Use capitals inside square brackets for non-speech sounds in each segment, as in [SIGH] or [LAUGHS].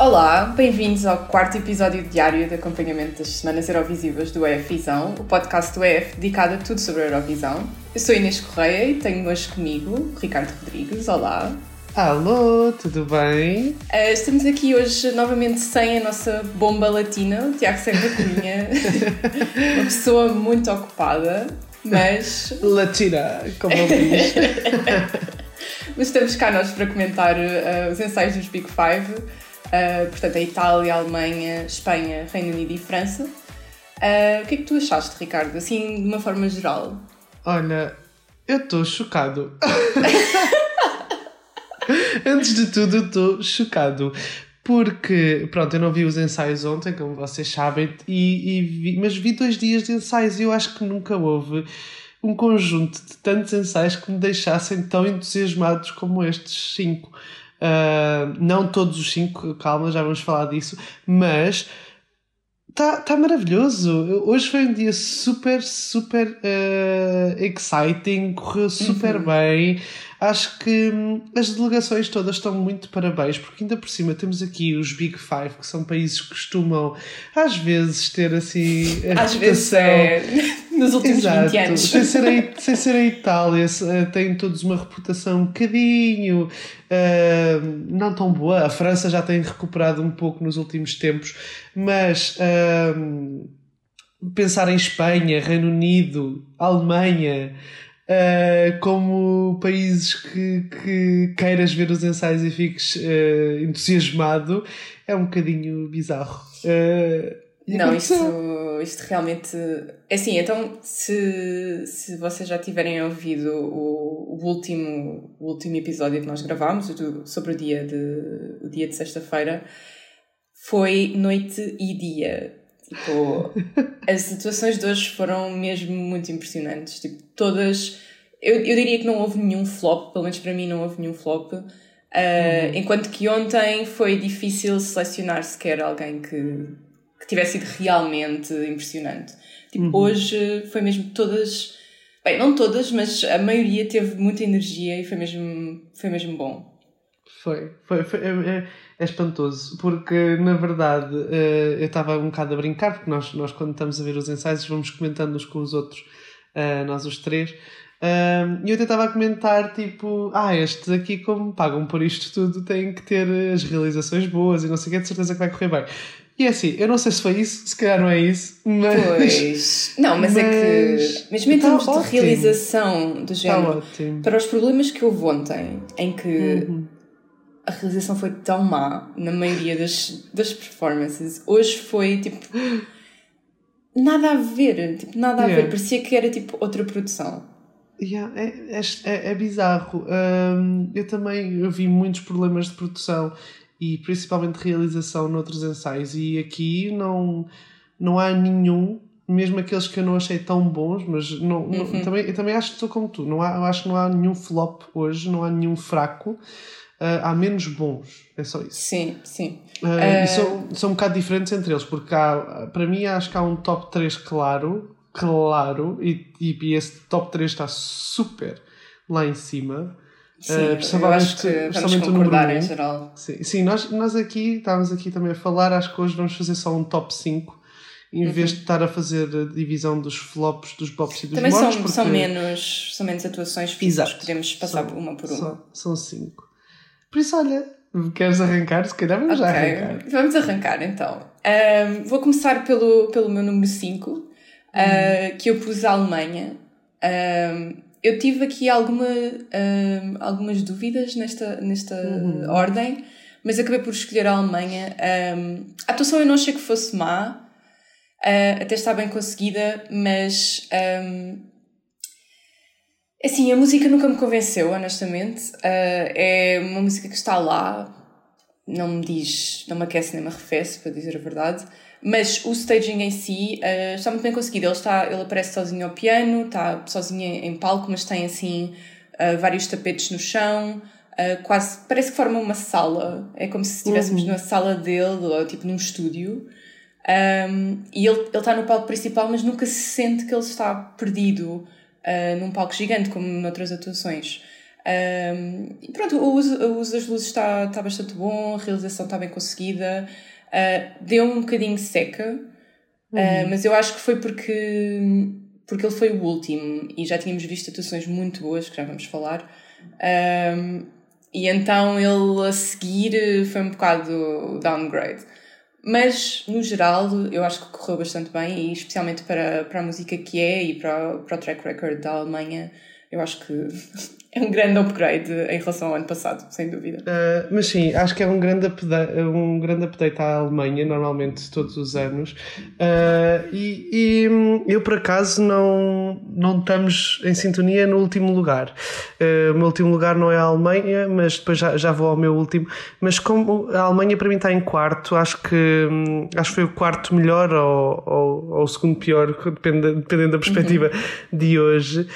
Olá, bem-vindos ao quarto episódio diário de acompanhamento das Semanas Eurovisivas do EF Visão, o podcast do EF dedicado a tudo sobre a Eurovisão. Eu sou Inês Correia e tenho hoje comigo Ricardo Rodrigues. Olá. Alô, tudo bem? Uh, estamos aqui hoje novamente sem a nossa bomba latina, o Tiago Serra Cunha, [LAUGHS] uma pessoa muito ocupada, mas. Latina, como eu diz. [LAUGHS] mas estamos cá nós para comentar uh, os ensaios dos Big Five Uh, portanto, a Itália, a Alemanha, Espanha, Reino Unido e França. Uh, o que é que tu achaste, Ricardo, assim de uma forma geral? Olha, eu estou chocado. [LAUGHS] Antes de tudo, estou chocado. Porque, pronto, eu não vi os ensaios ontem, como vocês sabem, e, e vi, mas vi dois dias de ensaios e eu acho que nunca houve um conjunto de tantos ensaios que me deixassem tão entusiasmados como estes cinco. Uh, não todos os cinco, calma, já vamos falar disso, mas está tá maravilhoso. Hoje foi um dia super, super uh, exciting, correu super uhum. bem. Acho que hum, as delegações todas estão muito parabéns, porque ainda por cima temos aqui os Big Five, que são países que costumam às vezes ter assim. às vezes é nos últimos Exato. 20 anos. Sem ser, a, [LAUGHS] sem ser a Itália, eh, têm todos uma reputação um bocadinho uh, não tão boa. A França já tem recuperado um pouco nos últimos tempos, mas uh, pensar em Espanha, Reino Unido, Alemanha. Uh, como países que, que queiras ver os ensaios e fiques uh, entusiasmado, é um bocadinho bizarro. Uh, não, isto, isto realmente. É assim, então, se, se vocês já tiverem ouvido o, o, último, o último episódio que nós gravámos, do, sobre o dia de, o dia de sexta-feira, foi noite e dia. Tipo, [LAUGHS] as situações de hoje foram mesmo muito impressionantes. Tipo, todas. Eu, eu diria que não houve nenhum flop, pelo menos para mim não houve nenhum flop. Uh, uhum. Enquanto que ontem foi difícil selecionar sequer alguém que tivesse sido realmente impressionante. Tipo, uhum. hoje foi mesmo todas. Bem, não todas, mas a maioria teve muita energia e foi mesmo, foi mesmo bom. Foi, foi, foi é, é, é espantoso, porque na verdade eh, eu estava um bocado a brincar, porque nós, nós quando estamos a ver os ensaios vamos comentando uns com os outros, eh, nós os três, e eu tentava comentar tipo, ah, estes aqui como pagam por isto tudo têm que ter as realizações boas e não sei o que, de certeza que vai correr bem. E é assim, eu não sei se foi isso, se calhar não é isso, mas. Pois. Não, mas, mas... é que. Mesmo em tá termos ótimo. de realização do tá género, para os problemas que houve ontem, em que uhum. a realização foi tão má na maioria das, das performances, hoje foi tipo. Nada a ver, tipo, nada a yeah. ver, parecia que era tipo outra produção. Yeah, é, é, é, é bizarro. Um, eu também eu vi muitos problemas de produção e principalmente realização noutros ensaios. E aqui não, não há nenhum, mesmo aqueles que eu não achei tão bons, mas não, uhum. não também, eu também acho que estou como tu. Não há, eu acho que não há nenhum flop hoje, não há nenhum fraco. Uh, há menos bons, é só isso. Sim, sim. Uh, uh... E são, são um bocado diferentes entre eles, porque há, para mim acho que há um top 3 claro, claro, e, e esse top 3 está super lá em cima. Sim, uh, acho que vamos concordar em geral. Sim, sim nós, nós aqui estávamos aqui também a falar, acho que hoje vamos fazer só um top 5 em uhum. vez de estar a fazer a divisão dos flops, dos bops e dos Também são, porque... são, menos, são menos atuações físicas, podemos passar são, uma por uma. São 5. Por isso, olha, queres arrancar? Se calhar vamos okay. já arrancar. Vamos arrancar então. Um, vou começar pelo, pelo meu número 5, uh, uhum. que eu pus a Alemanha. Um, eu tive aqui alguma, uh, algumas dúvidas nesta, nesta uhum. ordem, mas acabei por escolher a Alemanha. Um, a atuação eu não achei que fosse má, uh, até está bem conseguida, mas. Um, assim, a música nunca me convenceu, honestamente. Uh, é uma música que está lá, não me diz, não me aquece nem me arrefece, para dizer a verdade. Mas o staging em si uh, está muito bem conseguido. Ele, está, ele aparece sozinho ao piano, está sozinho em palco, mas tem assim uh, vários tapetes no chão. Uh, quase parece que forma uma sala. É como se estivéssemos uhum. numa sala dele ou tipo num estúdio. Um, e ele, ele está no palco principal, mas nunca se sente que ele está perdido uh, num palco gigante, como noutras atuações. Um, e pronto, o uso, o uso das luzes está, está bastante bom, a realização está bem conseguida. Uh, deu um bocadinho seca, uhum. uh, mas eu acho que foi porque, porque ele foi o último e já tínhamos visto atuações muito boas, que já vamos falar. Um, e então ele a seguir foi um bocado downgrade. Mas, no geral, eu acho que correu bastante bem e especialmente para, para a música que é e para, para o track record da Alemanha, eu acho que é um grande upgrade em relação ao ano passado, sem dúvida. Uh, mas sim, acho que é um grande, update, um grande update à Alemanha, normalmente todos os anos. Uh, e, e, eu, por acaso, não, não estamos em sintonia no último lugar. Uh, o meu último lugar não é a Alemanha, mas depois já, já vou ao meu último. Mas como a Alemanha para mim está em quarto, acho que, acho que foi o quarto melhor ou, ou, ou o segundo pior, dependendo, dependendo da perspectiva uhum. de hoje.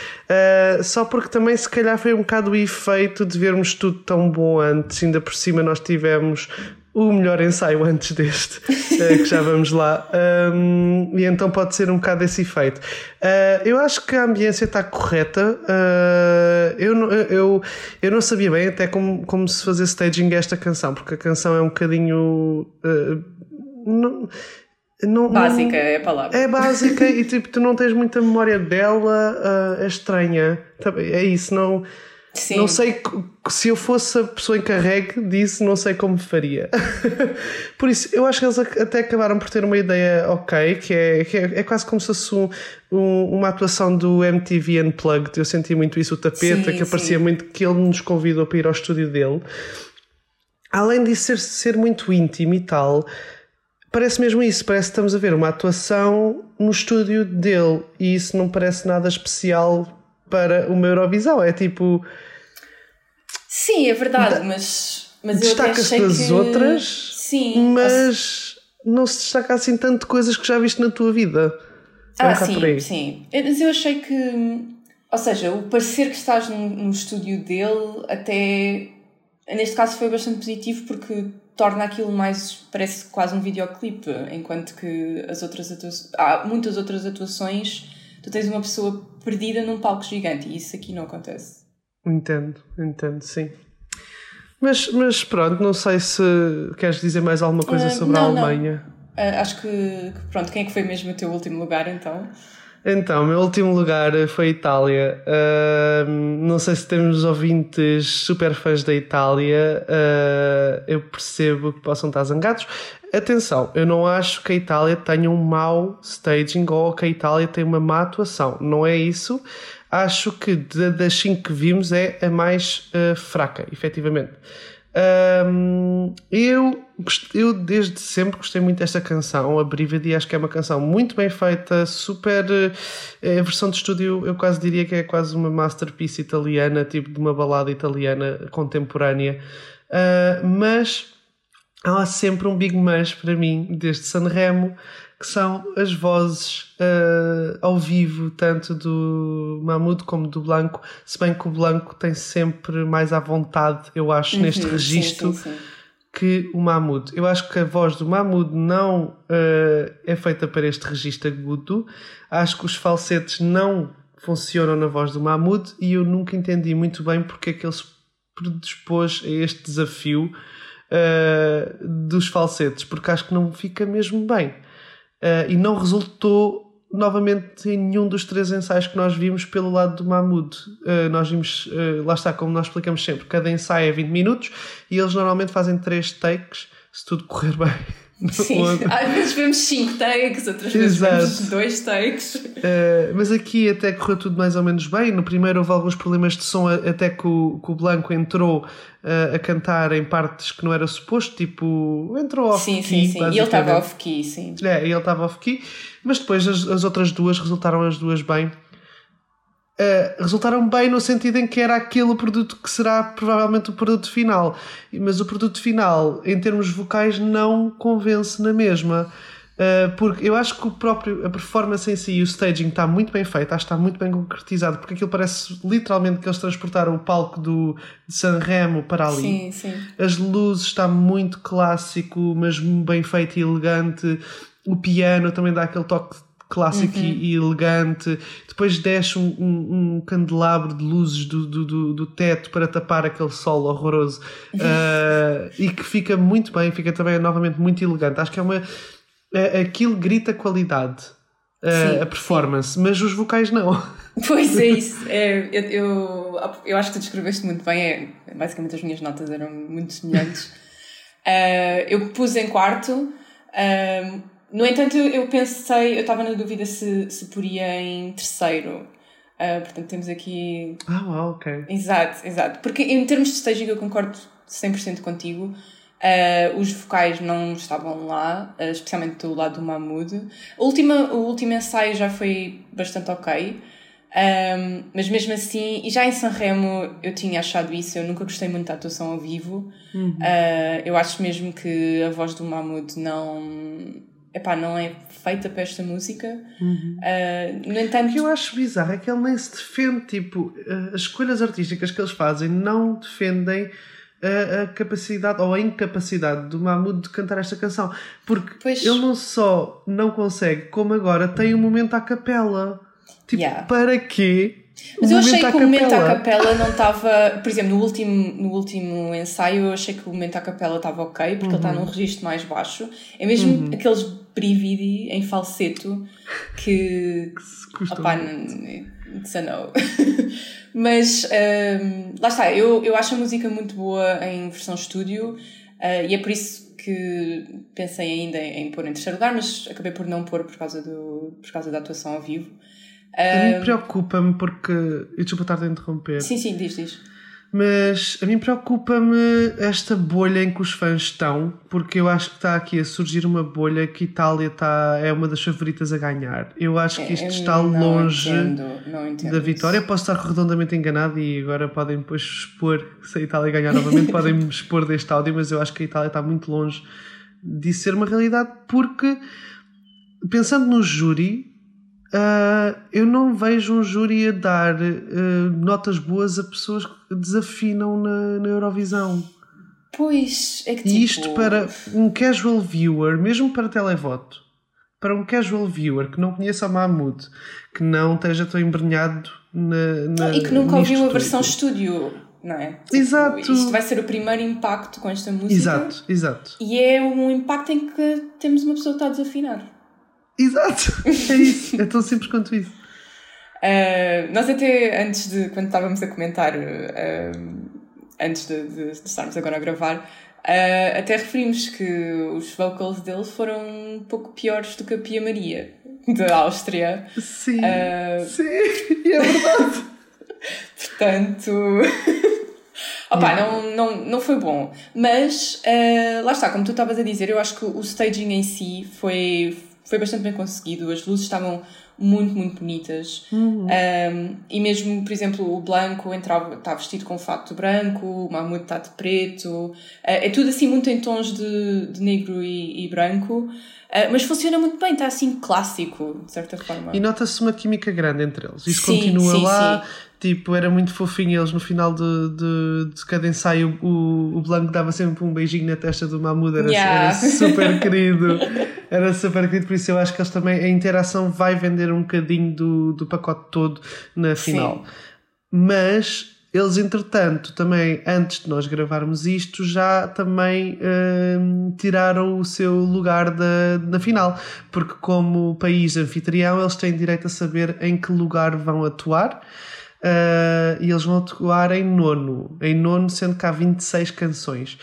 só porque também, se calhar, foi um bocado o efeito de vermos tudo tão bom antes, ainda por cima nós tivemos o melhor ensaio antes deste, [LAUGHS] eh, que já vamos lá. Um, e então pode ser um bocado esse efeito. Uh, eu acho que a ambiência está correta. Uh, eu, eu, eu não sabia bem até como, como se fazer staging esta canção, porque a canção é um bocadinho. Uh, não, não, básica não, é a palavra. É básica e tipo, tu não tens muita memória dela, uh, é estranha. É isso, não. Sim. Não sei se eu fosse a pessoa encarregue disso, não sei como faria. [LAUGHS] por isso, eu acho que eles até acabaram por ter uma ideia ok, que é, que é, é quase como se fosse um, um, uma atuação do MTV Unplugged. Eu senti muito isso, o tapete, sim, que aparecia muito, que ele nos convidou para ir ao estúdio dele. Além de ser, ser muito íntimo e tal, parece mesmo isso, parece que estamos a ver uma atuação no estúdio dele e isso não parece nada especial para uma Eurovisão. É tipo. Sim, é verdade, mas, mas destaca-se das que... outras, sim, mas não se destaca assim tanto de coisas que já viste na tua vida. É ah, sim, sim. Mas eu achei que, ou seja, o parecer que estás no, no estúdio dele até neste caso foi bastante positivo porque torna aquilo mais, parece quase um videoclipe, enquanto que as outras atuações, há muitas outras atuações, tu tens uma pessoa perdida num palco gigante e isso aqui não acontece. Entendo, entendo, sim. Mas, mas pronto, não sei se queres dizer mais alguma coisa uh, sobre não, a Alemanha. Uh, acho que, pronto, quem é que foi mesmo o teu último lugar então? Então, meu último lugar foi a Itália. Uh, não sei se temos ouvintes super fãs da Itália. Uh, eu percebo que possam estar zangados. Atenção, eu não acho que a Itália tenha um mau staging ou que a Itália tenha uma má atuação. Não é isso. Acho que das cinco que vimos é a mais uh, fraca, efetivamente. Um, eu, eu desde sempre gostei muito desta canção, a Brividi, acho que é uma canção muito bem feita, super. Eh, a versão de estúdio eu quase diria que é quase uma masterpiece italiana, tipo de uma balada italiana contemporânea. Uh, mas há sempre um big mas para mim, desde Sanremo que são as vozes uh, ao vivo, tanto do Mahmoud como do Blanco, se bem que o Blanco tem sempre mais à vontade, eu acho, uhum, neste registro. Sim, sim, sim. Que o Mahmoud. Eu acho que a voz do Mahmoud não uh, é feita para este registro agudo. Acho que os falsetes não funcionam na voz do Mahmoud e eu nunca entendi muito bem porque é que ele se predispôs a este desafio uh, dos falsetes, porque acho que não fica mesmo bem uh, e não resultou novamente em nenhum dos três ensaios que nós vimos pelo lado do Mahmoud. Uh, nós vimos, uh, lá está, como nós explicamos sempre, cada ensaio é 20 minutos e eles normalmente fazem três takes, se tudo correr [LAUGHS] bem. Sim, [LAUGHS] às vezes vemos 5 takes, outras vezes vemos 2 takes. Uh, mas aqui até correu tudo mais ou menos bem. No primeiro houve alguns problemas de som, até que o, que o Blanco entrou uh, a cantar em partes que não era suposto, tipo, entrou off-key. Sim, sim, sim. E ele estava off-key, sim. É, ele estava off-key, mas depois as, as outras duas resultaram as duas bem. Uh, resultaram bem no sentido em que era aquele produto que será provavelmente o produto final, mas o produto final, em termos vocais, não convence na mesma. Uh, porque eu acho que o próprio, a performance em si e o staging está muito bem feito, acho que está muito bem concretizado, porque aquilo parece literalmente que eles transportaram o palco do, de Sanremo para ali. Sim, sim. As luzes está muito clássico, mas bem feito e elegante. O piano também dá aquele toque clássico Uhum. e, elegante. Depois desce um, um, um candelabro de luzes do, do, do, do teto para tapar aquele sol horroroso uh, [LAUGHS] e que fica muito bem, fica também novamente muito elegante. Acho que é uma. é- aquilo grita qualidade. uh, a performance, mas os vocais não. [LAUGHS] Pois é isso. É, eu, eu, eu acho que tu descreveste muito bem. É, basicamente as minhas notas eram muito semelhantes. [LAUGHS] Ah, eu pus em quarto. No entanto, eu, pensei, eu estava na dúvida se, se poria em terceiro. Ah, portanto, temos aqui. Ah, uau, ok. Exato, exato. Porque em termos de staging eu concordo 100% contigo. Ah, os vocais não estavam lá, ah, especialmente do lado do Mahmoud. A última, o último ensaio já foi bastante ok. Um, mas mesmo assim, e já em Sanremo eu tinha achado isso, eu nunca gostei muito da atuação ao vivo. Uh, eu acho mesmo que a voz do Mahmoud não, epá, não é feita para esta música. Uh, no entanto, O que eu acho bizarro é que ele nem se defende, tipo, eh, as escolhas artísticas que eles fazem não defendem a, a capacidade ou a incapacidade do Mahmoud de cantar esta canção. Porque Pois. ele não só não consegue, como agora tem um momento à capela. Tipo, Yeah. para quê? Mas o eu achei que o momento à capela? não estava. Por exemplo, no último, no último ensaio eu achei que o momento à capela estava ok, porque ele está Uhum. num registro mais baixo. É mesmo aqueles brividi em falseto que. Se custa Opá, it's a no. [LAUGHS] Mas hum, lá está, eu, eu acho a música muito boa em versão estúdio ah, e é por isso que pensei ainda em, em pôr em terceiro lugar, mas acabei por não pôr por causa, do, por causa da atuação ao vivo. A mim preocupa-me porque. e Desculpa estar a interromper. Sim, sim, diz, diz. Mas a mim preocupa-me esta bolha em que os fãs estão, porque eu acho que está aqui a surgir uma bolha que Itália está, é uma das favoritas a ganhar. Eu acho que isto Eu está longe entendo, entendo da isso. vitória. Posso estar redondamente enganado e agora podem depois expor, se a Itália ganhar novamente, podem me [LAUGHS] expor deste áudio, mas eu acho que a Itália está muito longe de ser uma realidade, porque pensando no júri, ah, eu não vejo um júri a dar ah, notas boas a pessoas que desafinam na, na Eurovisão. Pois, é que E tipo... isto para um casual viewer, mesmo para televoto, para um casual viewer que não conheça o Mahmoud, que não esteja tão embrenhado na, na E que nunca ouviu a versão estúdio, não é? Tipo, Exato. Isto vai ser o primeiro impacto com esta música. Exato, exato. E é um impacto em que temos uma pessoa que está a desafinar. Exato, [LAUGHS] é isso, é tão simples quanto isso. Uh, nós até antes de, quando estávamos a comentar, uh, antes de, de- de estarmos agora a gravar, uh, até referimos que os vocals dele foram um pouco piores do que a Pia Maria, da Áustria. Sim, sim, e é verdade. [LAUGHS] Portanto. [LAUGHS] Opa, não, não, não foi bom. Mas lá está, como tu estavas a dizer, eu acho que o staging em si foi, foi bastante bem conseguido. As luzes estavam muito, muito bonitas. Um, e mesmo, por exemplo, o Blanco entrava, está vestido com um fato branco, o Mahmoud está de preto. Eh, é tudo assim muito em tons de, de negro e, e branco. Eh, mas funciona muito bem, está assim clássico, de certa forma. E nota-se uma química grande entre eles. Isso Sim, continua sim, lá. Tipo, era muito fofinho eles no final de, de, de cada ensaio. O, o Blanco dava sempre um beijinho na testa do Mahmoud. Era, Yeah. era super querido. [LAUGHS] Era super querido. Por isso eu acho que eles também. A interação vai vender um bocadinho do, do pacote todo na final. Mas eles, entretanto, também antes de nós gravarmos isto, já também hum, tiraram o seu lugar da, na final, porque, como país anfitrião, eles têm direito a saber em que lugar vão atuar. uh, e eles vão atuar em nono, em nono, sendo que há 26 canções.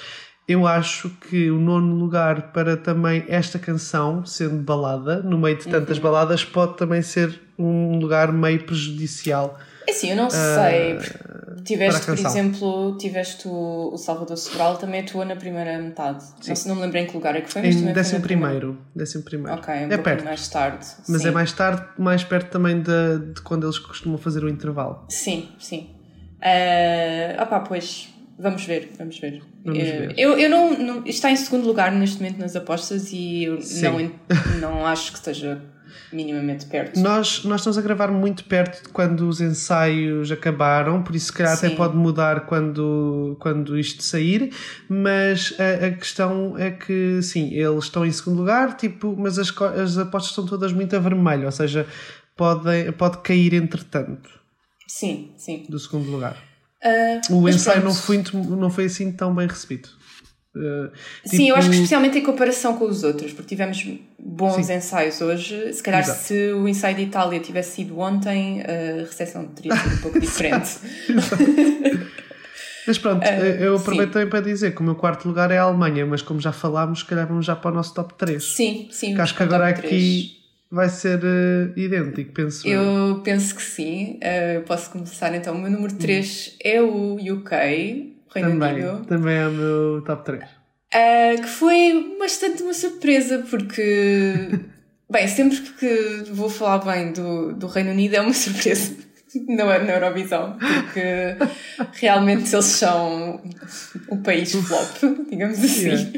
Eu acho que o nono lugar para também esta canção, sendo balada, no meio de tantas Uhum. baladas, pode também ser um lugar meio prejudicial. É assim, eu não sei. porque Tiveste, por exemplo, tiveste o, o Salvador Sobral, também atuou na primeira metade. Não, sei- não me lembro em que lugar é que foi, mas Em décimo primeiro, décimo primeiro. Ok, um é perto, mais tarde. mas sim. é mais tarde, mais perto também de, de quando eles costumam fazer o intervalo. Sim, sim. Uh, opá, pois, vamos ver, vamos ver. Vamos Eh, ver. Eu, eu não, não- Está em segundo lugar neste momento nas apostas e eu Sim. não, não acho que esteja minimamente perto. Nós, nós estamos a gravar muito perto de quando os ensaios acabaram, por isso se calhar até Sim. pode mudar quando, quando isto sair, mas a, a questão é que sim, eles estão em segundo lugar, tipo, mas as, as apostas estão todas muito a vermelho, ou seja, pode, pode cair entretanto Sim, sim. do segundo lugar. Ah, O ensaio não foi, não foi assim tão bem recebido. Uh, Sim, eu acho que tipo- especialmente em comparação com os outros, porque tivemos bons Sim. ensaios hoje. Se calhar, Exato. se o ensaio de Itália tivesse sido ontem, a recepção teria sido um pouco [LAUGHS] diferente. Mas pronto, Ah, eu aproveito sim. também para dizer que o meu quarto lugar é a Alemanha, mas como já falámos, se calhar vamos já para o nosso top 3. sim, sim. Que acho que agora aqui vai ser eh, idêntico, penso eu. Eu penso que sim. Ah, posso começar então. O meu número 3 é o UK, Reino Hum. Também, Unido. também é o meu top 3. Ah, que foi bastante uma surpresa, porque, [LAUGHS] bem, sempre que vou falar bem do, do Reino Unido é uma [LAUGHS] surpresa na, na Eurovisão, porque realmente eles são o país flop, [LAUGHS] digamos assim.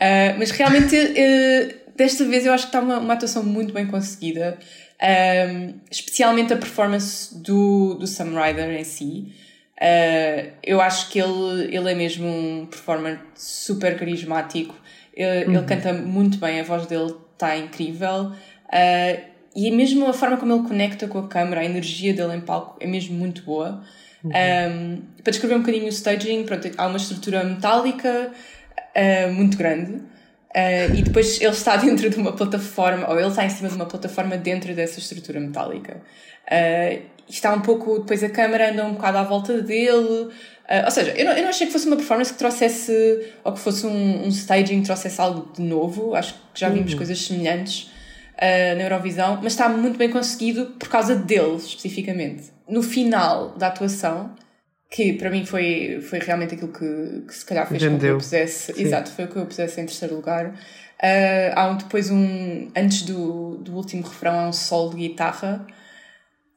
Ah, mas realmente, eh, desta vez, eu acho que está uma, uma atuação muito bem conseguida, Ah, especialmente a performance do, do Sam Ryder em si. Uh, eu acho que ele, ele é mesmo um performer super carismático. Ele, ele canta muito bem, a voz dele está incrível. Uh, e mesmo a forma como ele conecta com a câmera, a energia dele em palco é mesmo muito boa. Um, para descrever um bocadinho o staging, pronto, há uma estrutura metálica uh, muito grande. Uh, e depois ele está [LAUGHS] dentro de uma plataforma, ou ele está em cima de uma plataforma dentro dessa estrutura metálica. Uh, está um pouco, depois a câmera anda um bocado à volta dele. Uh, ou seja, eu não, eu não achei que fosse uma performance que trouxesse, ou que fosse um, um staging que trouxesse algo de novo. Acho que já vimos coisas semelhantes na Eurovisão, mas está muito bem conseguido por causa dele, especificamente. No final da atuação, que para mim foi, foi realmente aquilo que, que se calhar fez com que eu Vendeu. pusesse. Sim. Exato, foi o que eu pusesse em terceiro lugar. Uh, há um, depois um. Antes do, do último refrão, há um solo de guitarra.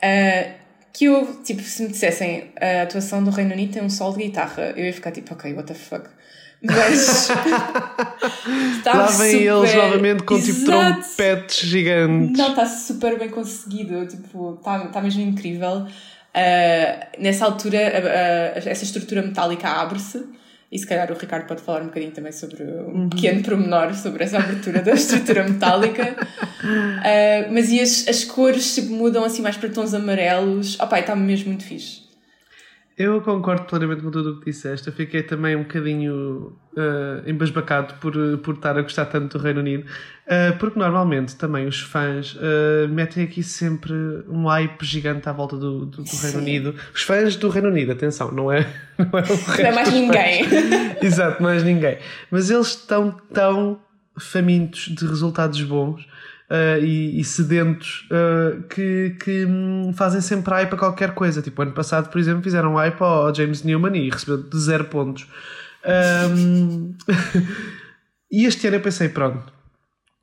uh, que eu, tipo, se me dissessem a atuação do Reino Unido tem um solo de guitarra, eu ia ficar tipo, ok, what the fuck. Mas. [LAUGHS] Lá vem super... eles novamente com tipo trompetes gigantes. Não, está super bem conseguido, tipo, está tá mesmo incrível. Uh, nessa altura, a- a- essa estrutura metálica abre-se, e se calhar o Ricardo pode falar um bocadinho também sobre um pequeno pormenor sobre essa abertura da [LAUGHS] estrutura metálica. Uh, mas e as, as cores tipo, mudam assim mais para tons amarelos. Opá, está mesmo muito fixe. Eu concordo plenamente com tudo o que disseste. Eu fiquei também um bocadinho eh, embasbacado por, por estar a gostar tanto do Reino Unido, Eh, porque normalmente também os fãs eh, metem aqui sempre um hype gigante à volta do, do, do Reino. Unido. Os fãs do Reino Unido, atenção, não é, [LAUGHS] não é o resto Não é mais ninguém. [LAUGHS] Exato, mais ninguém. Mas eles estão tão famintos de resultados bons. Eh, e, e sedentos eh, que, que hum, fazem sempre hype a qualquer coisa. Tipo, ano passado, por exemplo, fizeram hype ao James Newman e recebeu de zero pontos. Ahm, [LAUGHS] e este ano eu pensei, pronto,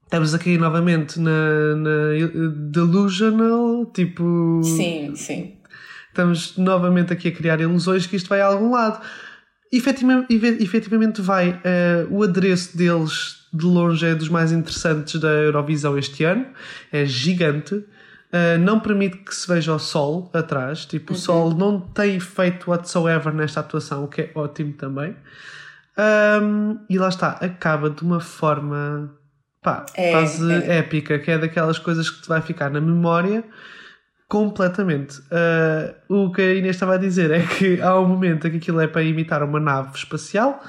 estamos aqui novamente na, na delusional, tipo, Sim, sim. estamos novamente aqui a criar ilusões que isto vai a algum lado. Efetivamente, efetivamente vai. Eh, o adereço deles, de longe, é dos mais interessantes da Eurovisão este ano. É gigante. Uh, não permite que se veja o sol atrás. Tipo, o sol não tem efeito whatsoever nesta atuação, o que é ótimo também. Um, e lá está, acaba de uma forma pá, É, quase é. épica, que é daquelas coisas que te vai ficar na memória completamente. Uh, o que a Inês estava a dizer é que há um momento em que aquilo é para imitar uma nave espacial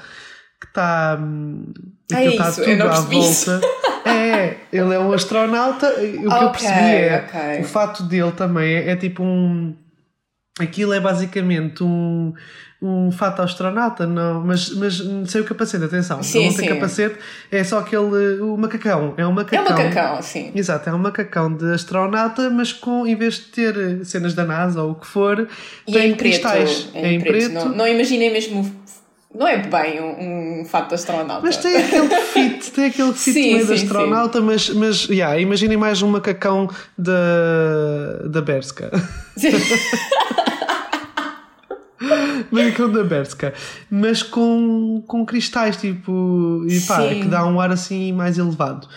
que está. hum, é está isso, eu tudo à isso. volta. É, ele é um astronauta. O que eu percebi é ok. o fato dele também é, é tipo um. Aquilo é basicamente um, um fato astronauta, não, mas, mas sem o capacete, atenção. Sim, ele não tem sim. capacete, é só aquele. O macacão. É um É macacão. um macacão, sim. Exato, é um macacão de astronauta, mas com, em vez de ter cenas da NASA ou o que for, E tem é em preto. cristais. É em preto. Não, não imaginei mesmo. Não é bem um, um fato de astronauta. Mas tem aquele fit, tem aquele fit Sim, meio de sim, astronauta, mas, mas yeah, imaginem mais um macacão da, da Berska. [LAUGHS] macacão da Berska. Mas com, com cristais, tipo, e pá, Sim. que dá um ar assim mais elevado.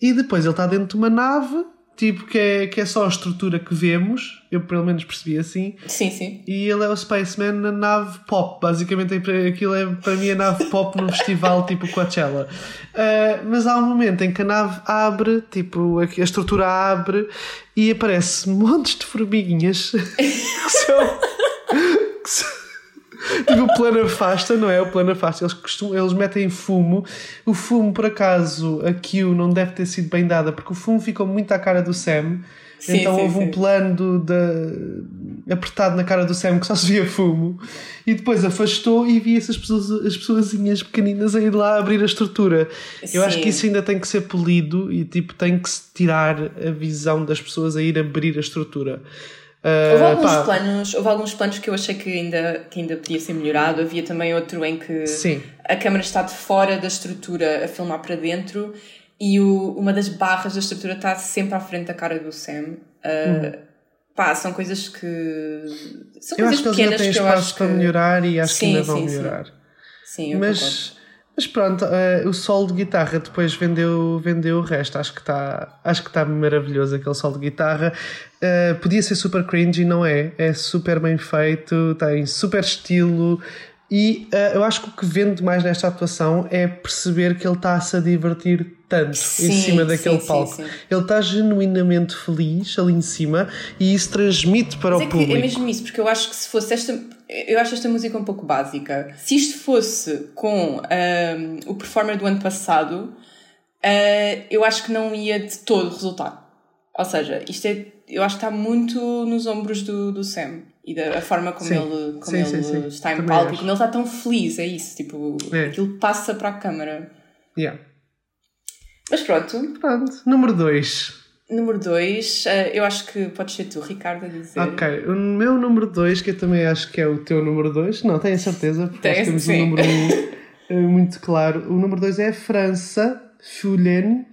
E depois ele está dentro de uma nave, tipo, que é, que é só a estrutura que vemos. Eu pelo menos percebi assim. Sim, sim. E ele é o Spaceman na nave pop. Basicamente aquilo é para mim a nave pop num [LAUGHS] festival tipo Coachella. Uh, mas há um momento em que a nave abre, tipo, a, a estrutura abre e aparece montes de formiguinhas [LAUGHS] que são. Tipo, o plano afasta, não é? O plano afasta. Eles, costumam, eles metem fumo. O fumo, por acaso, a Q não deve ter sido bem dada, porque o fumo ficou muito à cara do Sam. Sim, então sim, houve sim. um plano do, apertado na cara do Sam que só se via fumo. E depois afastou e via essas pessoas, as pessoazinhas pequeninas a ir lá abrir a estrutura. Eu acho que isso ainda tem que ser polido e tipo, tem que se tirar a visão das pessoas a ir abrir a estrutura. Uh, houve, alguns pá. planos, houve alguns planos que eu achei que ainda, que ainda podia ser melhorado. Havia também outro em que Sim. a câmera está de fora da estrutura a filmar para dentro e o, uma das barras da estrutura está sempre à frente da cara do Sam. Uh, hum. Pá, são coisas que. São eu coisas acho que eles ainda têm espaço para melhorar e acho sim, que ainda vão sim, melhorar. Sim, sim eu Mas... concordo. Mas pronto, uh, o solo de guitarra depois vendeu, vendeu o resto. Acho que está acho que tá maravilhoso aquele solo de guitarra. Uh, podia ser super cringy, não é? É super bem feito, tem super estilo. E uh, eu acho que o que vende mais nesta atuação é perceber que ele está-se a divertir tanto sim, em cima daquele sim, palco. Sim, ele está genuinamente feliz ali em cima e isso transmite para Mas o é público. é mesmo isso, porque eu acho que se fosse esta eu acho esta música um pouco básica. Se isto fosse com um, o performer do ano passado, uh, eu acho que não ia de todo resultar. Ou seja, isto é, eu acho que está muito nos ombros do, do Sam e da forma como sim. ele, como sim, ele sim, está em palco como ele está tão feliz. É isso, tipo, é. aquilo passa para a câmara. Yeah. Mas pronto. Pronto. Número 2. Número 2, uh, eu acho que podes ser tu, Ricardo, a dizer. Ok, o meu número 2, que eu também acho que é o teu número 2, não, tenho a certeza, porque Tem, temos sim. um número uh, muito claro. O número 2 é a França, Fulen.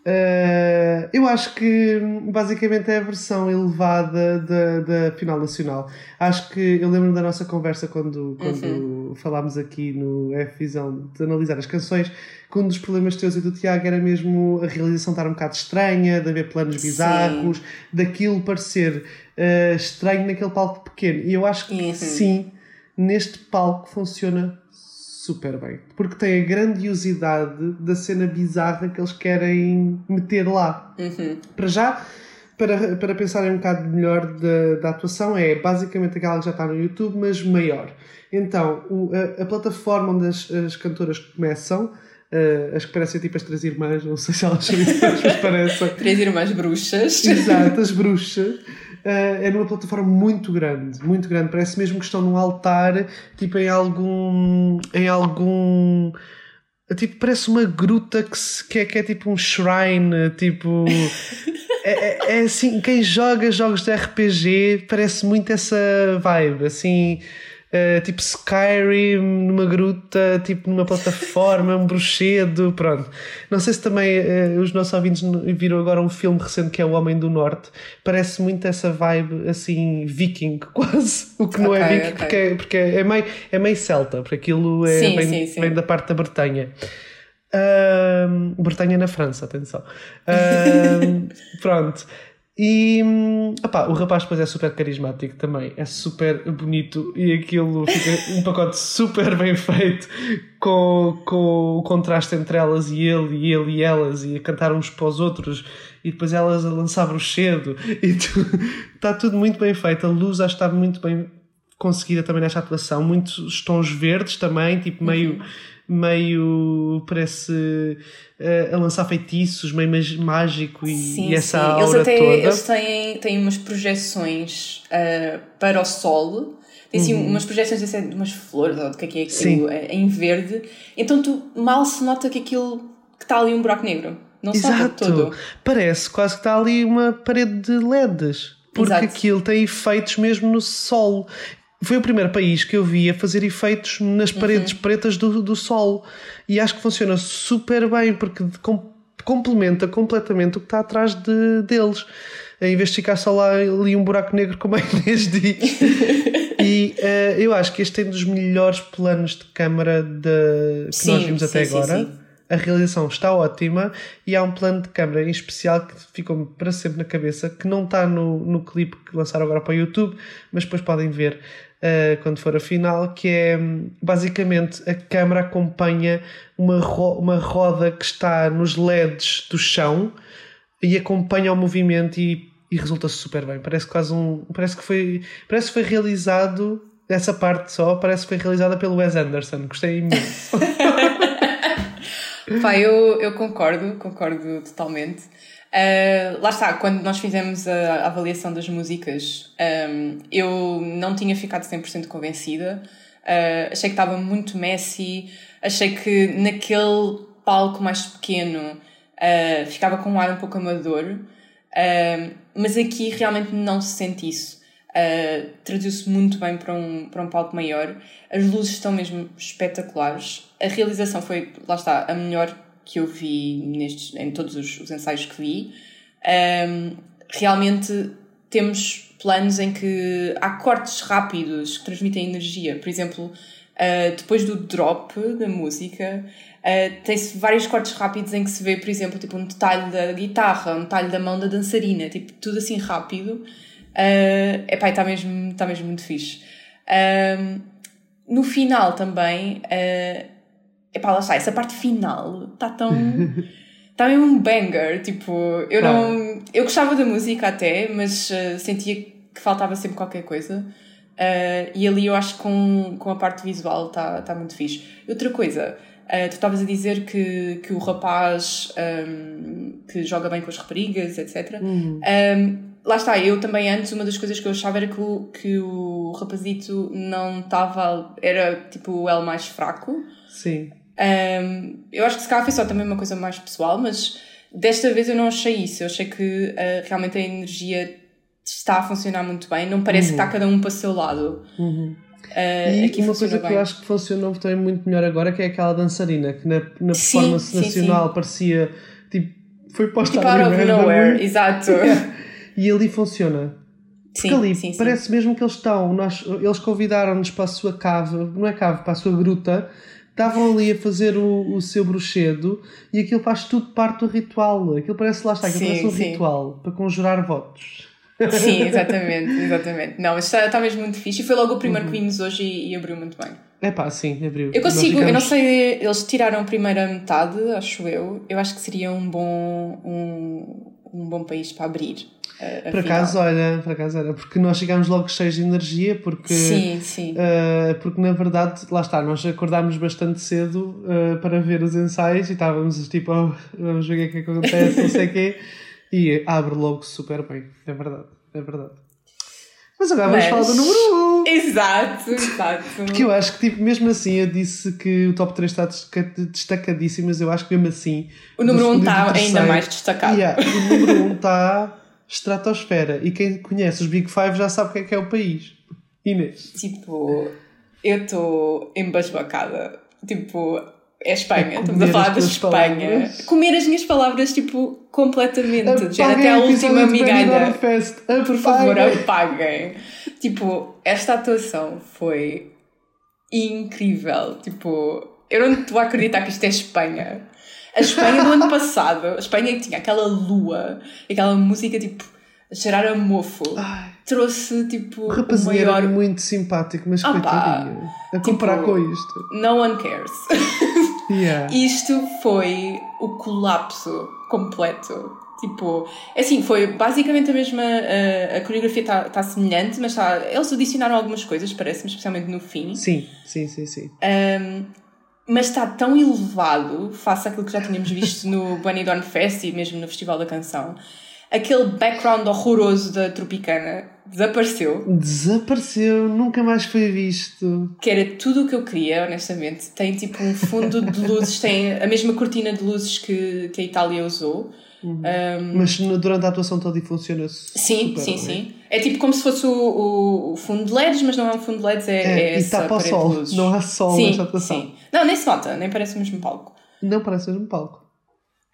Uh, eu acho que basicamente é a versão elevada da, da final nacional. Acho que eu lembro da nossa conversa quando, quando uhum. falámos aqui no F-Visão de analisar as canções, que um dos problemas teus e do Tiago era mesmo a realização estar um bocado estranha, de haver planos bizarros, sim. daquilo parecer uh, estranho naquele palco pequeno. E eu acho que uhum. sim, neste palco funciona super bem. Porque tem a grandiosidade da cena bizarra que eles querem meter lá. Uhum. Para já, para, para pensarem um bocado melhor da, da atuação, é basicamente aquela que já está no YouTube, mas maior. Então, o, a, a, plataforma onde as, as cantoras começam. Uh, as que parecem tipo as três irmãs, não sei se elas são irmãs, mas parecem. [LAUGHS] três irmãs bruxas. Exato, as bruxas. Uh, é numa plataforma muito grande, muito grande. Parece mesmo que estão num altar, tipo em algum. em algum. Tipo, parece uma gruta que, se, que, é, que é tipo um shrine, tipo. [LAUGHS] é, é, é assim, quem joga jogos de RPG parece muito essa vibe, assim uh, tipo Skyrim numa gruta, tipo numa plataforma, um bruxedo, pronto. Não sei se também uh, os nossos ouvintes viram agora um filme recente que é O Homem do Norte. Parece muito essa vibe assim viking, [LAUGHS] quase. O que não é okay, é viking okay. porque, é, porque é, meio, é meio celta, porque aquilo é sim, bem, sim, sim. bem da parte da Bretanha. Uh, Bretanha na França, atenção. Uh, [LAUGHS] pronto. E opá, o rapaz depois é super carismático também, é super bonito e aquilo fica [LAUGHS] um pacote super bem feito com, com o contraste entre elas e ele, e ele e elas, e a cantar uns para os outros, e depois elas a lançar bruxedo, e está [LAUGHS] tudo muito bem feito. A luz acho que está muito bem conseguida também nesta atuação, muitos tons verdes também, tipo meio. Uhum meio parece uh, a lançar feitiços, meio mágico e, sim, e essa sim. aura eles até, toda. Eles têm, têm umas projeções uh, para o sol, tem assim, uhum. umas projeções de umas flores, ou do que é que é aquilo, uh, em verde, então tu mal se nota que aquilo que está ali um buraco negro. Não Exato. todo. Parece quase que está ali uma parede de LEDs porque Exato. aquilo tem efeitos mesmo no sol. Foi o primeiro país que eu vi a fazer efeitos nas paredes uhum. pretas do, do Sol. E acho que funciona super bem, porque com, complementa completamente o que está atrás de, deles. Em vez de ficar só lá ali um buraco negro, como a Inês diz. [LAUGHS] e uh, eu acho que este é um dos melhores planos de câmara de, que sim, nós vimos sim, até sim, agora. A realização está ótima e há um plano de câmera em especial que ficou-me para sempre na cabeça, que não está no, no clipe que lançaram agora para o YouTube, mas depois podem ver uh, quando for a final, que é basicamente a câmera acompanha uma, ro uma roda que está nos LEDs do chão e acompanha o movimento e, e resulta super bem. Parece quase um. Parece que foi. Parece que foi realizado. Essa parte só parece que foi realizada pelo Wes Anderson. Gostei imenso. [LAUGHS] Pá, eu, eu concordo, concordo totalmente. Uh, lá está, quando nós fizemos a avaliação das músicas, um, eu não tinha ficado 100% convencida. Uh, achei que estava muito messy, achei que naquele palco mais pequeno uh, ficava com um ar um pouco amador, mas aqui realmente não se sente isso. Uh, traduziu-se muito bem para um, para um palco maior. As luzes estão mesmo espetaculares. A realização foi, lá está, a melhor que eu vi nestes, em todos os, os ensaios que vi. Um, realmente temos planos em que há cortes rápidos que transmitem energia. Por exemplo, uh, depois do drop da música, uh, tem-se vários cortes rápidos em que se vê, por exemplo, tipo um detalhe da guitarra, um detalhe da mão da dançarina, tipo tudo assim rápido. Uh, epá, está mesmo, tá mesmo muito fixe. Uh, no final também, uh, epá, lá está, essa parte final está tão. Está [LAUGHS] mesmo um banger, tipo, eu não. Eu gostava da música até, mas uh, sentia que faltava sempre qualquer coisa. Uh, e ali eu acho que com, com a parte visual está tá muito fixe. Outra coisa, uh, tu estavas a dizer que, que o rapaz um, que joga bem com as raparigas, etc. Uhum. Um, lá está, eu também antes, uma das coisas que eu achava era que o, que o rapazito não estava. era tipo o L mais fraco. Sim. Um, eu acho que se calhar foi só também uma coisa mais pessoal, mas desta vez eu não achei isso. Eu achei que uh, realmente a energia está a funcionar muito bem. Não parece uhum. que está cada um para o seu lado. Uhum. Uh, e uma coisa bem. que eu acho que funcionou também muito melhor agora que é aquela dançarina que na, na performance sim, nacional sim. parecia tipo foi posta tipo out of nowhere, exato. [LAUGHS] e ali funciona. Porque sim, ali sim, parece sim. mesmo que eles estão, nós, eles convidaram-nos para a sua cave, não é cave, para a sua gruta, estavam ali a fazer o, o seu bruxedo e aquilo faz tudo parte do ritual. Aquilo parece, lá está, aquilo parece um ritual para conjurar votos. Sim, [LAUGHS] exatamente, exatamente. Não, está, está mesmo muito fixe e foi logo o primeiro uhum. que vimos hoje e, e, abriu muito bem. É pá, sim, abriu. Eu consigo, ficamos... eu não sei, eles tiraram a primeira metade, acho eu. Eu acho que seria um bom, um, um bom país para abrir. Uh, por acaso, olha, por acaso olha, porque nós chegámos logo cheios de energia, porque, sim, sim. Uh, porque na verdade, lá está, nós acordámos bastante cedo uh, para ver os ensaios e estávamos tipo, oh, vamos ver o que é que acontece, não sei o quê, [LAUGHS] e abre logo super bem, é verdade, é verdade. Mas agora Mas... vamos falar do número 1. Exato, exato. Porque eu acho que, tipo, mesmo assim, eu disse que o top 3 está destacadíssimo, mas eu acho que mesmo assim. O número 1 está ainda mais destacado. Yeah, o número 1 está estratosfera. E quem conhece os Big Five já sabe o que é que é o país. Inês. Tipo, eu estou embasbacada. Tipo, é Espanha, é estamos a falar da Espanha. Palavras. Comer as minhas palavras, tipo, completamente. Já até a última migalha. Por favor, apaguem. tipo, esta atuação foi incrível. Tipo, eu não estou a acreditar que isto é Espanha. A Espanha do ano passado, a Espanha que tinha aquela lua, aquela música tipo a cheirar a mofo, Ai. trouxe tipo. O rapazinho maior... era muito simpático, mas ah, coitadinho. A comparar tipo, com isto. No one cares. [LAUGHS] Yeah. Isto foi o colapso completo. Tipo, é assim, foi basicamente a mesma. A, a coreografia está tá semelhante, mas tá, eles adicionaram algumas coisas, parece-me, especialmente no fim. Sim, sim, sim, sim. Um, mas está tão elevado face àquilo que já tínhamos visto no [LAUGHS] Bunny Dawn Fest e mesmo no Festival da Canção. Aquele background horroroso da Tropicana desapareceu. Desapareceu, nunca mais foi visto. Que era tudo o que eu queria, honestamente. Tem tipo um fundo de luzes, tem a mesma cortina de luzes que, que a Itália usou. Uhum. Um, Mas durante a atuação toda funciona Sim, super, sim, sim. É tipo como se fosse o, o, fundo de LEDs, mas não é um fundo de LEDs, é, é, é essa parede sol. de luzes. Não há sol sim, nesta atuação. Sim. Não, nem se nota, nem parece o mesmo palco. Não parece o mesmo palco.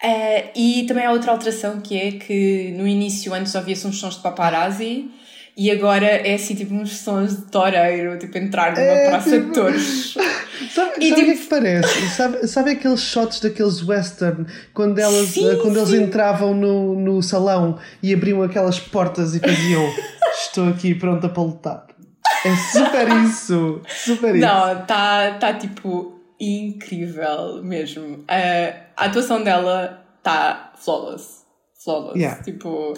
Uh, e também há outra alteração que é que no início antes ouvia-se uns sons de paparazzi e agora é assim tipo uns sons de toureiro, tipo entrar numa é, praça tipo, de touros. [LAUGHS] Sabe, sabe o tipo... que é que parece? Sabe, sabe aqueles shots daqueles western quando, elas, sim, quando eles entravam no, no salão e abriam aquelas portas e faziam estou aqui pronta para lutar? É super isso! Super isso! Não, está tá, tipo incrível mesmo. Uh, a atuação dela está flawless. Flawless. Yeah. Tipo.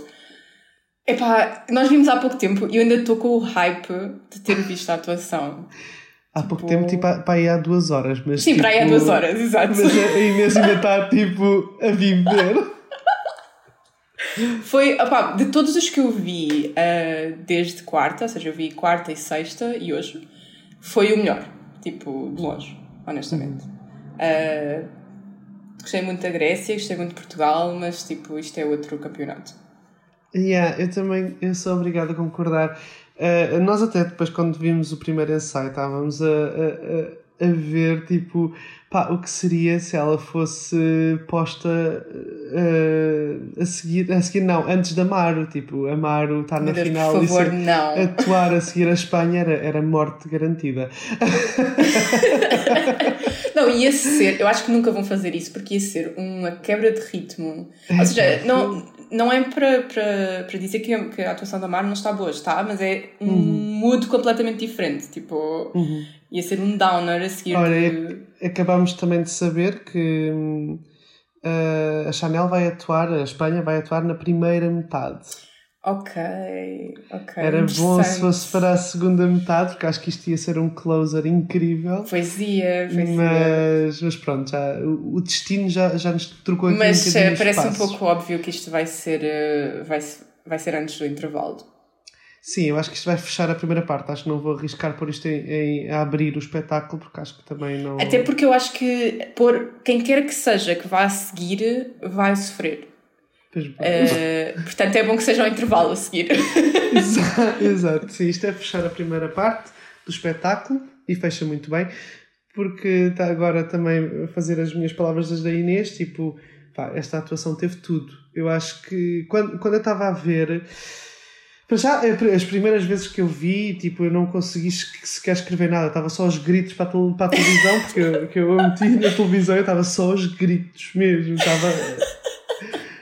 Epá, nós vimos há pouco tempo e eu ainda estou com o hype de ter visto a atuação. [LAUGHS] Há pouco tipo... tempo, tipo, para aí há duas horas. Mas, Sim, tipo, para aí há tipo, duas horas, exato. Mas a Inês ainda está, tipo, a viver. [LAUGHS] Foi, opá, de todos os que eu vi uh, desde quarta, ou seja, eu vi quarta e sexta e hoje, foi o melhor. Tipo, de longe, honestamente. Uh, gostei muito da Grécia, gostei muito de Portugal, mas, tipo, isto é outro campeonato. Yeah, eu também eu sou obrigado a concordar. Uh, nós até depois quando vimos o primeiro ensaio estávamos a, a, a, ver tipo pá, o que seria se ela fosse posta uh, a seguir, a seguir não, antes da Amaro, tipo, Amaro estar na final por favor, e não. atuar a seguir a Espanha era, era morte garantida. [LAUGHS] não, ia ser, eu acho que nunca vão fazer isso porque ia ser uma quebra de ritmo. Ou seja, não não é para, para, para dizer que a, a atuação da Mar não está boa, está, mas é um uhum. Mood completamente diferente. Tipo, uhum. ia ser um downer a seguir. Olha, de... acabámos também de saber que uh, a Chanel vai atuar, a Espanha vai atuar na primeira metade. Ok, ok. Era bom se fosse para a segunda metade, porque acho que isto ia ser um closer incrível. Poesia, poesia. Mas, mas pronto, já, o destino já, já nos trocou aqui mas, um bocadinho Mas parece um pouco óbvio que isto vai ser, eh, vai, vai ser antes do intervalo. Sim, eu acho que isto vai fechar a primeira parte. Acho que não vou arriscar por isto em, em a abrir o espetáculo, porque acho que também não. Até porque eu acho que por quem quer que seja que vá a seguir vai sofrer. Uh, portanto, é bom que seja um intervalo a seguir. [LAUGHS] exato, [LAUGHS] exato, sim. Isto é fechar a primeira parte do espetáculo e fecha muito bem, porque está agora também a fazer as minhas palavras das da Inês. Tipo, pá, esta atuação teve tudo. Eu acho que quando, quando eu estava a ver. Já, é as primeiras vezes que eu vi, tipo, eu não consegui sequer escrever nada, estava só os gritos para a, para a televisão, [LAUGHS] porque eu, que eu meti na televisão e estava só os gritos mesmo, estava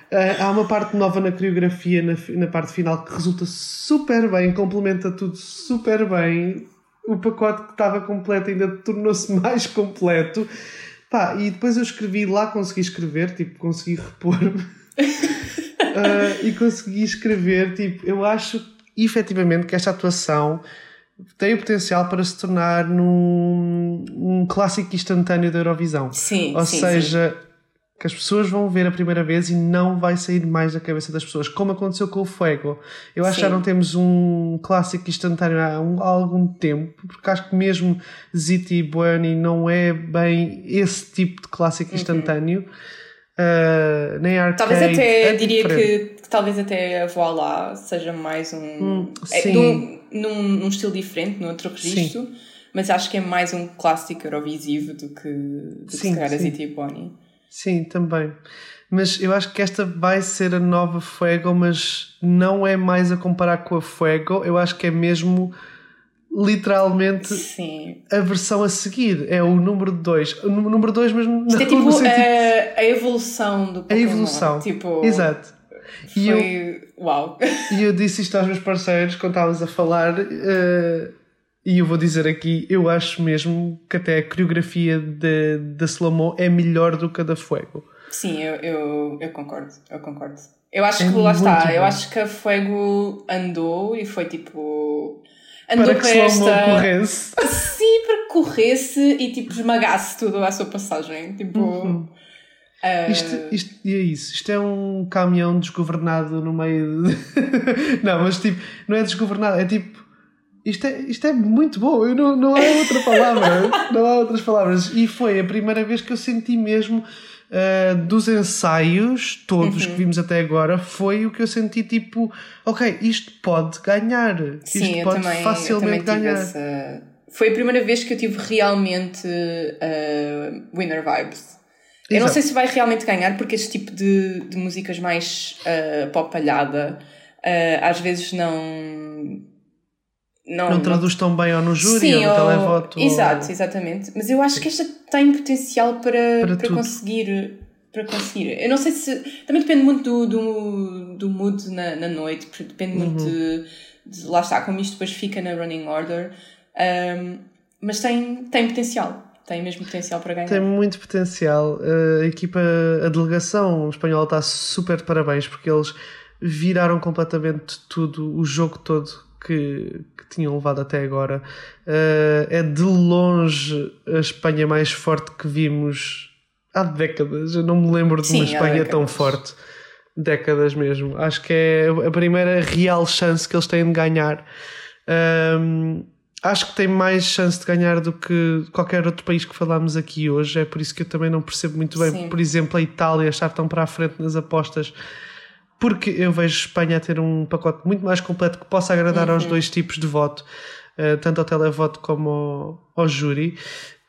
Uh, há uma parte nova na coreografia, na, na parte final, que resulta super bem, complementa tudo super bem. O pacote que estava completo ainda tornou-se [LAUGHS] mais completo. Pá, e depois eu escrevi lá, consegui escrever, tipo, consegui repor-me. [LAUGHS] uh, e consegui escrever, tipo, eu acho efetivamente que esta atuação tem o potencial para se tornar num um clássico instantâneo da Eurovisão. Sim, Ou sim, seja, sim que as pessoas vão ver a primeira vez e não vai sair mais da cabeça das pessoas, como aconteceu com o Fuego. Eu acho Sim. que já não temos um clássico instantâneo há, um, há algum tempo, porque acho que mesmo Ziti e Buoni não é bem esse tipo de clássico uhum. Uh, nem arcade. Talvez até é diria que, que, talvez até a Voilá seja mais um. Hum, é, num, num, num, estilo diferente, num outro registro, sim. mas acho que é mais um clássico Eurovisivo do que, do sim, que se calhar a Ziti e Buoni. Sim, também. Mas eu acho que esta vai ser a nova Fuego, mas não é mais a comparar com a Fuego. Eu acho que é mesmo literalmente Sim. a versão a seguir. É o número 2. O número 2 mesmo Isto é tipo a, a, evolução do Pokémon. A evolução. Tipo, Exato. E foi... eu, Uau! [LAUGHS] E eu disse isto aos meus parceiros quando estávamos a falar. Uh, e eu vou dizer aqui, eu acho mesmo que até a coreografia da Slow é melhor do que a da Fuego. Sim, eu, eu, eu concordo, eu concordo. Eu acho é que lá está, bom. eu acho que a Fuego andou e foi tipo. Andou para que para esta. corresse. Sim, para que corresse e tipo esmagasse tudo à sua passagem. Tipo. Uhum. Uh... Isto, isto, e é isso, isto é um caminhão desgovernado no meio de... [LAUGHS] não, mas tipo, não é desgovernado, é tipo isto é, isto é muito bom, eu não, não há outra palavra, [LAUGHS] não há outras palavras. E foi a primeira vez que eu senti mesmo uh, dos ensaios, todos uhum. que vimos até agora, foi o que eu senti tipo, ok, isto pode ganhar, Sim, isto pode também, facilmente ganhar. Essa... Foi a primeira vez que eu tive realmente uh, winner vibes. Eu não sei se vai realmente ganhar, porque este tipo de, de músicas mais uh, pop palhada uh, às vezes não não, não traduz tão bem ou no júri Sim, ou no ou... televoto. Exato, ou... exatamente. Mas eu acho que esta tem potencial para, para, para conseguir. Para conseguir. Eu não sei se. Também depende muito do, do, do mood na, na noite, depende muito uhum. de, de, Lá está, como isto depois fica na running order. Um, mas tem, tem potencial. Tem mesmo potencial para ganhar. Tem muito potencial. A equipa, a delegação espanhola está super de parabéns porque eles viraram completamente tudo, o jogo todo que, que tinham levado até agora. Uh, é de longe a Espanha mais forte que vimos há décadas. Eu não me lembro de Sim, uma Espanha tão forte. Décadas mesmo. Acho que é a primeira real chance que eles têm de ganhar. Um, acho que tem mais chance de ganhar do que qualquer outro país que falámos aqui hoje. É por isso que eu também não percebo muito bem, Sim. por exemplo, a Itália estar tão para a frente nas apostas porque eu vejo Espanha a ter um pacote muito mais completo que possa agradar uhum. aos dois tipos de voto, uh, tanto ao televoto como ao, ao júri.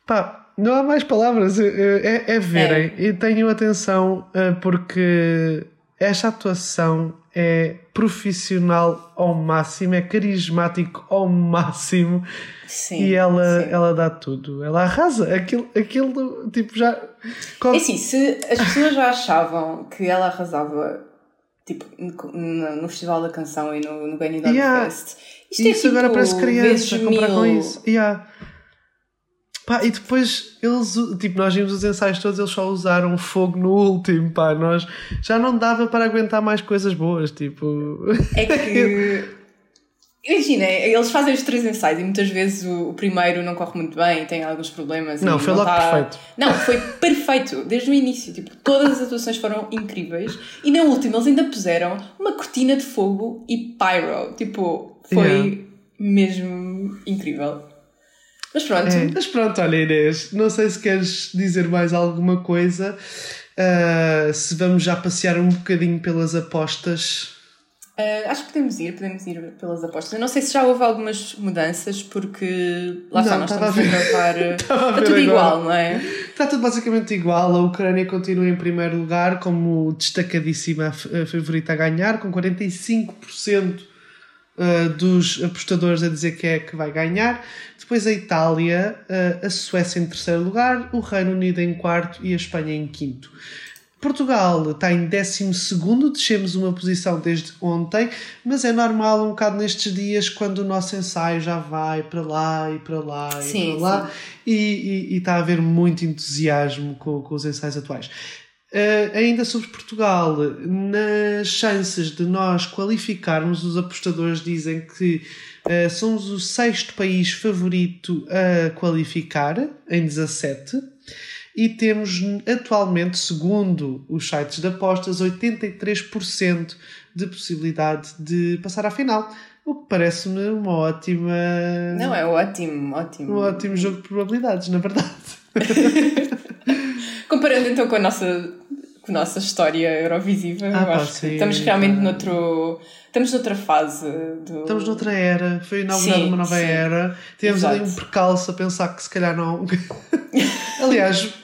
Pá, não há mais palavras, é, é, é verem. É. E tenham atenção porque esta atuação é profissional ao máximo, é carismático ao máximo sim, e ela, sim. ela dá tudo, ela arrasa. Aquilo, aquilo tipo já. É assim, se as pessoas já achavam que ela arrasava tipo, no, no Festival da Canção e no, no Benidorm yeah. Fest. Isto é, isso é, tipo, agora parece criança a comprar com isso. Yeah. Pá, e depois eles, tipo, nós vimos os ensaios todos, eles só usaram fogo no último, pá, nós já não dava para aguentar mais coisas boas, tipo. É que [LAUGHS] Imagina, eles fazem os três ensaios e muitas vezes o, o primeiro não corre muito bem, tem alguns problemas. Não, foi não logo tá... perfeito. Não, foi perfeito, desde o início. Tipo, todas as atuações foram incríveis. E na última eles ainda puseram uma cortina de fogo e pyro. Tipo, foi yeah. mesmo incrível. Mas pronto. É, mas pronto, olha Inês, não sei se queres dizer mais alguma coisa. Uh, se vamos já passear um bocadinho pelas apostas. Uh, acho que podemos ir, podemos ir pelas apostas. Eu não sei se já houve algumas mudanças, porque lá está, nós estamos a, a gravar. [LAUGHS] está tudo agora. igual, não é? Está tudo basicamente igual. A Ucrânia continua em primeiro lugar, como destacadíssima favorita a ganhar, com 45% ah, dos apostadores a dizer que é que vai ganhar. Depois a Itália, ah, a Suécia em terceiro lugar, o Reino Unido em quarto e a Espanha em quinto. Portugal está em 12, descemos uma posição desde ontem, mas é normal um bocado nestes dias quando o nosso ensaio já vai para lá e para lá e sim, para lá e, e, e, está a haver muito entusiasmo com, com os ensaios atuais. Uh, ainda sobre Portugal, nas chances de nós qualificarmos, os apostadores dizem que uh, somos o sexto país favorito a qualificar, em 17 e temos atualmente, segundo os sites de apostas, 83% de possibilidade de passar à final. O que parece-me uma ótima. Não, é ótimo, ótimo. Um ótimo jogo de probabilidades, na verdade. [LAUGHS] Comparando então com a nossa, com a nossa história Eurovisiva, ah, eu acho sim, que estamos realmente noutro. Estamos noutra fase. Do... Estamos noutra era. Foi inaugurada uma nova sim. era. Temos ali um percalço a pensar que se calhar não. [LAUGHS] Aliás,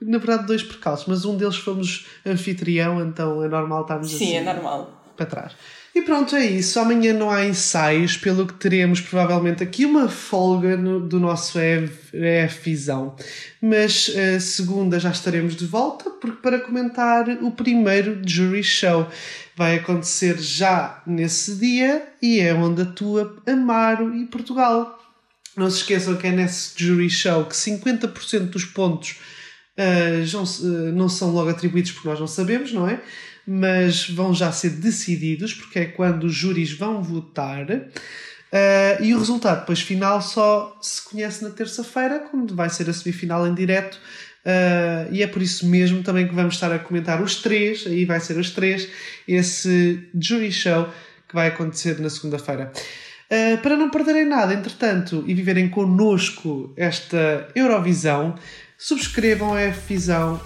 na verdade, dois percalços, mas um deles fomos anfitrião, então é normal estarmos Sim, assim. Sim, é normal. Para trás. E pronto, é isso. Amanhã não há ensaios, pelo que teremos provavelmente aqui uma folga no, do nosso EF Visão. Mas uh, segunda já estaremos de volta porque para comentar o primeiro Jury Show. Vai acontecer já nesse dia e é onde atua Amaro e Portugal. Não se esqueçam que é nesse Jury Show que 50% dos pontos uh, não são logo atribuídos porque nós não sabemos, não é? Mas vão já ser decididos, porque é quando os júris vão votar. Uh, e o resultado depois final só se conhece na terça-feira, quando vai ser a semifinal em direto. Uh, e é por isso mesmo também que vamos estar a comentar os três, aí vai ser os três, esse jury show que vai acontecer na segunda-feira. Uh, para não perderem nada, entretanto, e viverem connosco esta Eurovisão, subscrevam a F-Visão,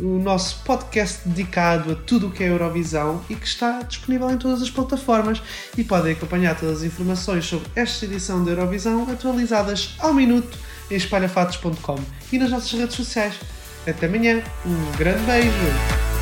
o nosso podcast dedicado a tudo o que é Eurovisão e que está disponível em todas as plataformas e podem acompanhar todas as informações sobre esta edição da Eurovisão atualizadas ao minuto em espalhafatos.com e nas nossas redes sociais. Até amanhã, um grande beijo!